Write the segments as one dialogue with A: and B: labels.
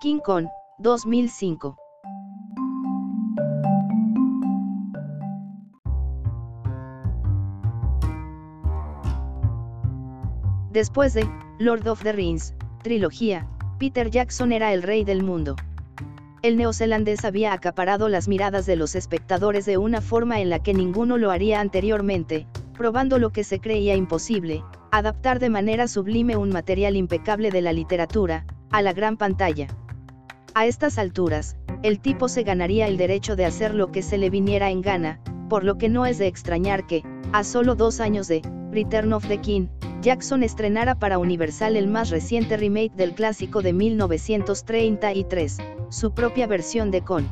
A: King Kong, 2005. Después de Lord of the Rings, trilogía, Peter Jackson era el rey del mundo. El neozelandés había acaparado las miradas de los espectadores de una forma en la que ninguno lo haría anteriormente, probando lo que se creía imposible, adaptar de manera sublime un material impecable de la literatura, a la gran pantalla. A estas alturas, el tipo se ganaría el derecho de hacer lo que se le viniera en gana, por lo que no es de extrañar que, a solo dos años de Return of the King, Jackson estrenara para Universal el más reciente remake del clásico de 1933, su propia versión de Con.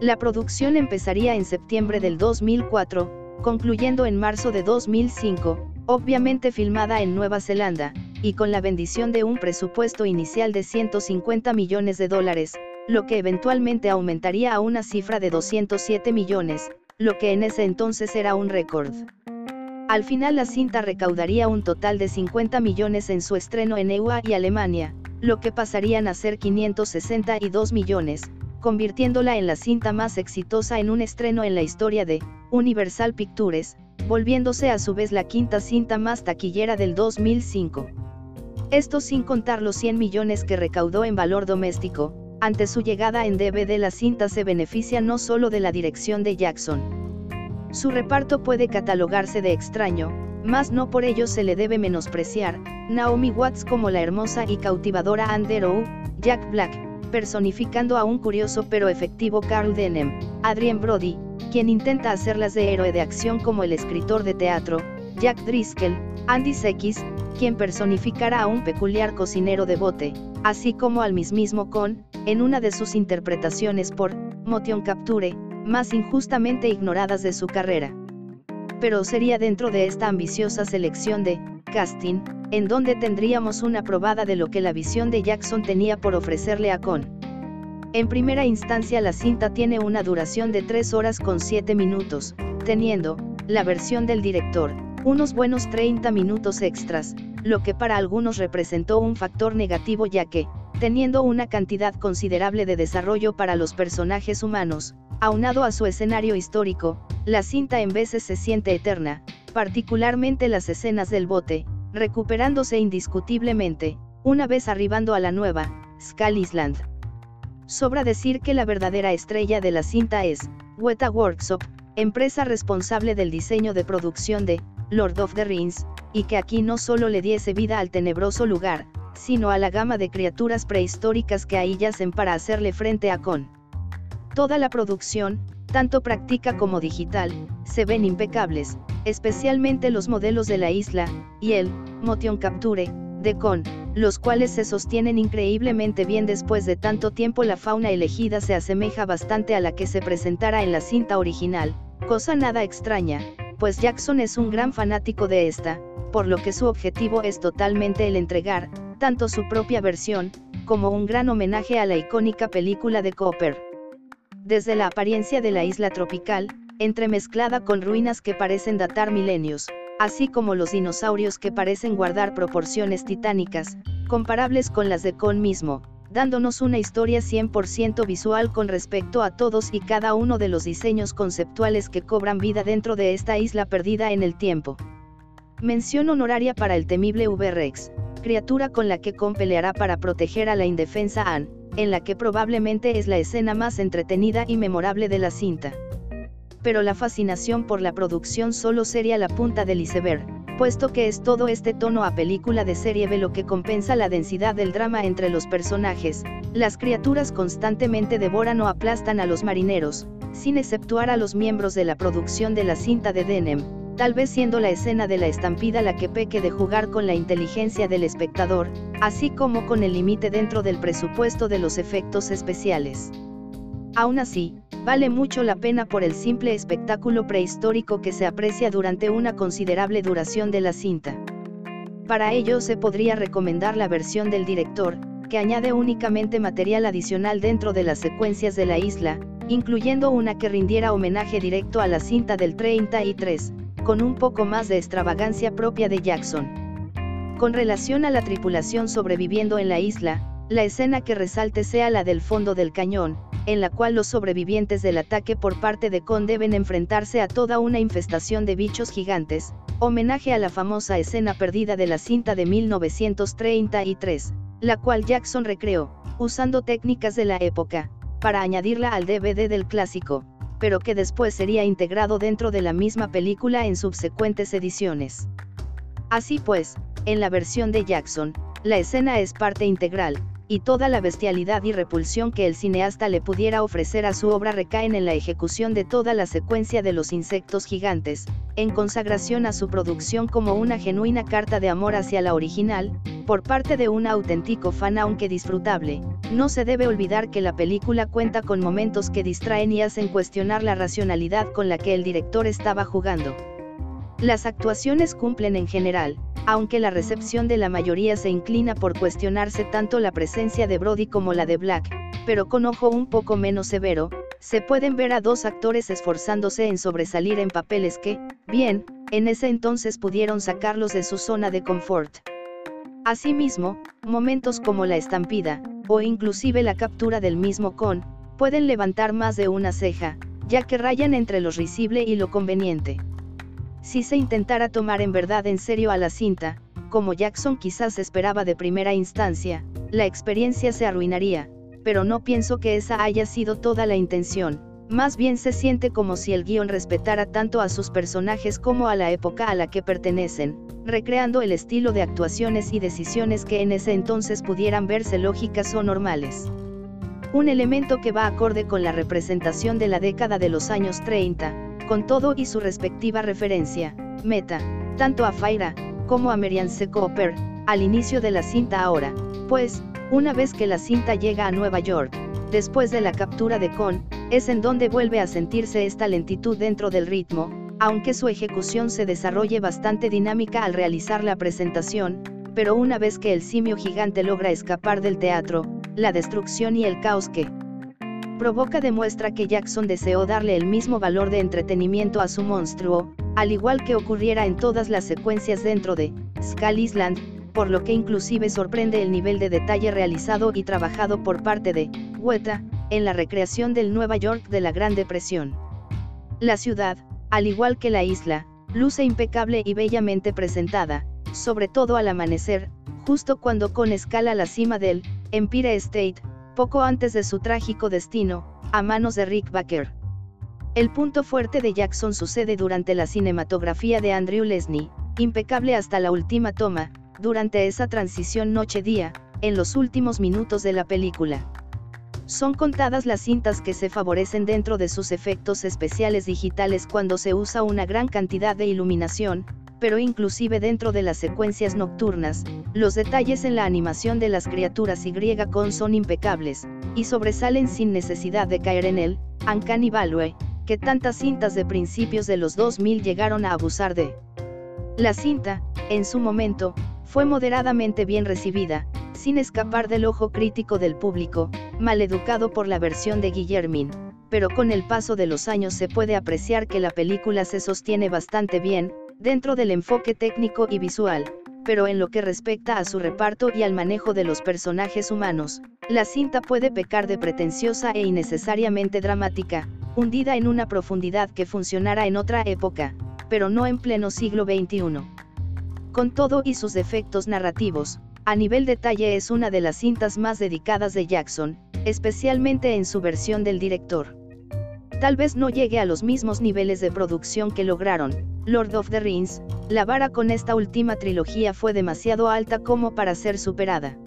A: La producción empezaría en septiembre del 2004, concluyendo en marzo de 2005, obviamente filmada en Nueva Zelanda, y con la bendición de un presupuesto inicial de 150 millones de dólares, lo que eventualmente aumentaría a una cifra de 207 millones, lo que en ese entonces era un récord. Al final la cinta recaudaría un total de 50 millones en su estreno en EUA y Alemania, lo que pasarían a ser 562 millones, convirtiéndola en la cinta más exitosa en un estreno en la historia de Universal Pictures, volviéndose a su vez la quinta cinta más taquillera del 2005. Esto sin contar los 100 millones que recaudó en valor doméstico, ante su llegada en DVD la cinta se beneficia no solo de la dirección de Jackson, su reparto puede catalogarse de extraño, mas no por ello se le debe menospreciar, Naomi Watts como la hermosa y cautivadora Anderow, Jack Black, personificando a un curioso pero efectivo Carl Denham, Adrien Brody, quien intenta hacerlas de héroe de acción como el escritor de teatro, Jack Driscoll, Andy Serkis, quien personificará a un peculiar cocinero de bote, así como al mismísimo Con, en una de sus interpretaciones por Motion Capture, más injustamente ignoradas de su carrera. Pero sería dentro de esta ambiciosa selección de casting, en donde tendríamos una probada de lo que la visión de Jackson tenía por ofrecerle a Con. En primera instancia la cinta tiene una duración de 3 horas con 7 minutos, teniendo, la versión del director, unos buenos 30 minutos extras, lo que para algunos representó un factor negativo ya que, teniendo una cantidad considerable de desarrollo para los personajes humanos, Aunado a su escenario histórico, la cinta en veces se siente eterna, particularmente las escenas del bote, recuperándose indiscutiblemente, una vez arribando a la nueva, Skull Island. Sobra decir que la verdadera estrella de la cinta es, Weta Workshop, empresa responsable del diseño de producción de Lord of the Rings, y que aquí no solo le diese vida al tenebroso lugar, sino a la gama de criaturas prehistóricas que ahí yacen para hacerle frente a Con. Toda la producción, tanto práctica como digital, se ven impecables, especialmente los modelos de la isla, y el, Motion Capture, de Con, los cuales se sostienen increíblemente bien después de tanto tiempo la fauna elegida se asemeja bastante a la que se presentara en la cinta original, cosa nada extraña, pues Jackson es un gran fanático de esta, por lo que su objetivo es totalmente el entregar, tanto su propia versión, como un gran homenaje a la icónica película de Cooper. Desde la apariencia de la isla tropical, entremezclada con ruinas que parecen datar milenios, así como los dinosaurios que parecen guardar proporciones titánicas, comparables con las de Con mismo, dándonos una historia 100% visual con respecto a todos y cada uno de los diseños conceptuales que cobran vida dentro de esta isla perdida en el tiempo. Mención honoraria para el temible V-Rex, criatura con la que Con peleará para proteger a la indefensa Anne, en la que probablemente es la escena más entretenida y memorable de la cinta. Pero la fascinación por la producción solo sería la punta del iceberg, puesto que es todo este tono a película de serie B lo que compensa la densidad del drama entre los personajes, las criaturas constantemente devoran o aplastan a los marineros, sin exceptuar a los miembros de la producción de la cinta de Denem, tal vez siendo la escena de la estampida la que peque de jugar con la inteligencia del espectador, así como con el límite dentro del presupuesto de los efectos especiales. Aún así, vale mucho la pena por el simple espectáculo prehistórico que se aprecia durante una considerable duración de la cinta. Para ello se podría recomendar la versión del director, que añade únicamente material adicional dentro de las secuencias de la isla, incluyendo una que rindiera homenaje directo a la cinta del 33, con un poco más de extravagancia propia de Jackson. Con relación a la tripulación sobreviviendo en la isla, la escena que resalte sea la del fondo del cañón, en la cual los sobrevivientes del ataque por parte de Con deben enfrentarse a toda una infestación de bichos gigantes, homenaje a la famosa escena perdida de la cinta de 1933, la cual Jackson recreó, usando técnicas de la época, para añadirla al DVD del clásico, pero que después sería integrado dentro de la misma película en subsecuentes ediciones. Así pues, en la versión de Jackson, la escena es parte integral, y toda la bestialidad y repulsión que el cineasta le pudiera ofrecer a su obra recaen en la ejecución de toda la secuencia de los insectos gigantes, en consagración a su producción como una genuina carta de amor hacia la original, por parte de un auténtico fan aunque disfrutable, no se debe olvidar que la película cuenta con momentos que distraen y hacen cuestionar la racionalidad con la que el director estaba jugando. Las actuaciones cumplen en general, aunque la recepción de la mayoría se inclina por cuestionarse tanto la presencia de Brody como la de Black, pero con ojo un poco menos severo, se pueden ver a dos actores esforzándose en sobresalir en papeles que, bien, en ese entonces pudieron sacarlos de su zona de confort. Asimismo, momentos como la estampida, o inclusive la captura del mismo con, pueden levantar más de una ceja, ya que rayan entre lo risible y lo conveniente. Si se intentara tomar en verdad en serio a la cinta, como Jackson quizás esperaba de primera instancia, la experiencia se arruinaría, pero no pienso que esa haya sido toda la intención, más bien se siente como si el guion respetara tanto a sus personajes como a la época a la que pertenecen, recreando el estilo de actuaciones y decisiones que en ese entonces pudieran verse lógicas o normales. Un elemento que va acorde con la representación de la década de los años 30, con todo y su respectiva referencia, meta, tanto a Faira, como a Merian Cooper, al inicio de la cinta ahora, pues, una vez que la cinta llega a Nueva York, después de la captura de Con, es en donde vuelve a sentirse esta lentitud dentro del ritmo, aunque su ejecución se desarrolle bastante dinámica al realizar la presentación, pero una vez que el simio gigante logra escapar del teatro, la destrucción y el caos que provoca demuestra que Jackson deseó darle el mismo valor de entretenimiento a su monstruo, al igual que ocurriera en todas las secuencias dentro de Skull Island, por lo que inclusive sorprende el nivel de detalle realizado y trabajado por parte de Weta, en la recreación del Nueva York de la Gran Depresión. La ciudad, al igual que la isla, luce impecable y bellamente presentada, sobre todo al amanecer, justo cuando con escala la cima del Empire State, poco antes de su trágico destino, a manos de Rick Baker. El punto fuerte de Jackson sucede durante la cinematografía de Andrew Lesney, impecable hasta la última toma, durante esa transición noche-día, en los últimos minutos de la película. Son contadas las cintas que se favorecen dentro de sus efectos especiales digitales cuando se usa una gran cantidad de iluminación, pero inclusive dentro de las secuencias nocturnas, los detalles en la animación de las criaturas Y con son impecables, y sobresalen sin necesidad de caer en el Uncanny Valley, que tantas cintas de principios de los 2000 llegaron a abusar de. La cinta, en su momento, fue moderadamente bien recibida, sin escapar del ojo crítico del público, maleducado por la versión de Guillermin, pero con el paso de los años se puede apreciar que la película se sostiene bastante bien, dentro del enfoque técnico y visual, pero en lo que respecta a su reparto y al manejo de los personajes humanos, la cinta puede pecar de pretenciosa e innecesariamente dramática, hundida en una profundidad que funcionara en otra época, pero no en pleno siglo XXI. Con todo y sus defectos narrativos, a nivel detalle es una de las cintas más dedicadas de Jackson, especialmente en su versión del director. Tal vez no llegue a los mismos niveles de producción que lograron Lord of the Rings, la vara con esta última trilogía fue demasiado alta como para ser superada.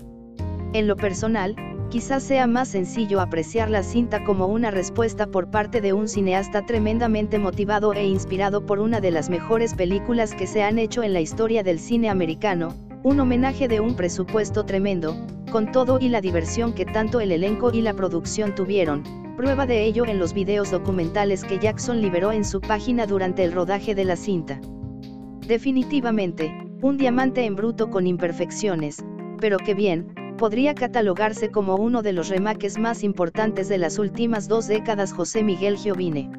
A: En lo personal, quizás sea más sencillo apreciar la cinta como una respuesta por parte de un cineasta tremendamente motivado e inspirado por una de las mejores películas que se han hecho en la historia del cine americano, un homenaje de un presupuesto tremendo, con todo y la diversión que tanto el elenco y la producción tuvieron, prueba de ello en los videos documentales que Jackson liberó en su página durante el rodaje de la cinta. Definitivamente, un diamante en bruto con imperfecciones, pero que bien, podría catalogarse como uno de los remakes más importantes de las últimas dos décadas José Miguel Giovine.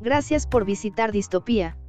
A: Gracias por visitar Distopía,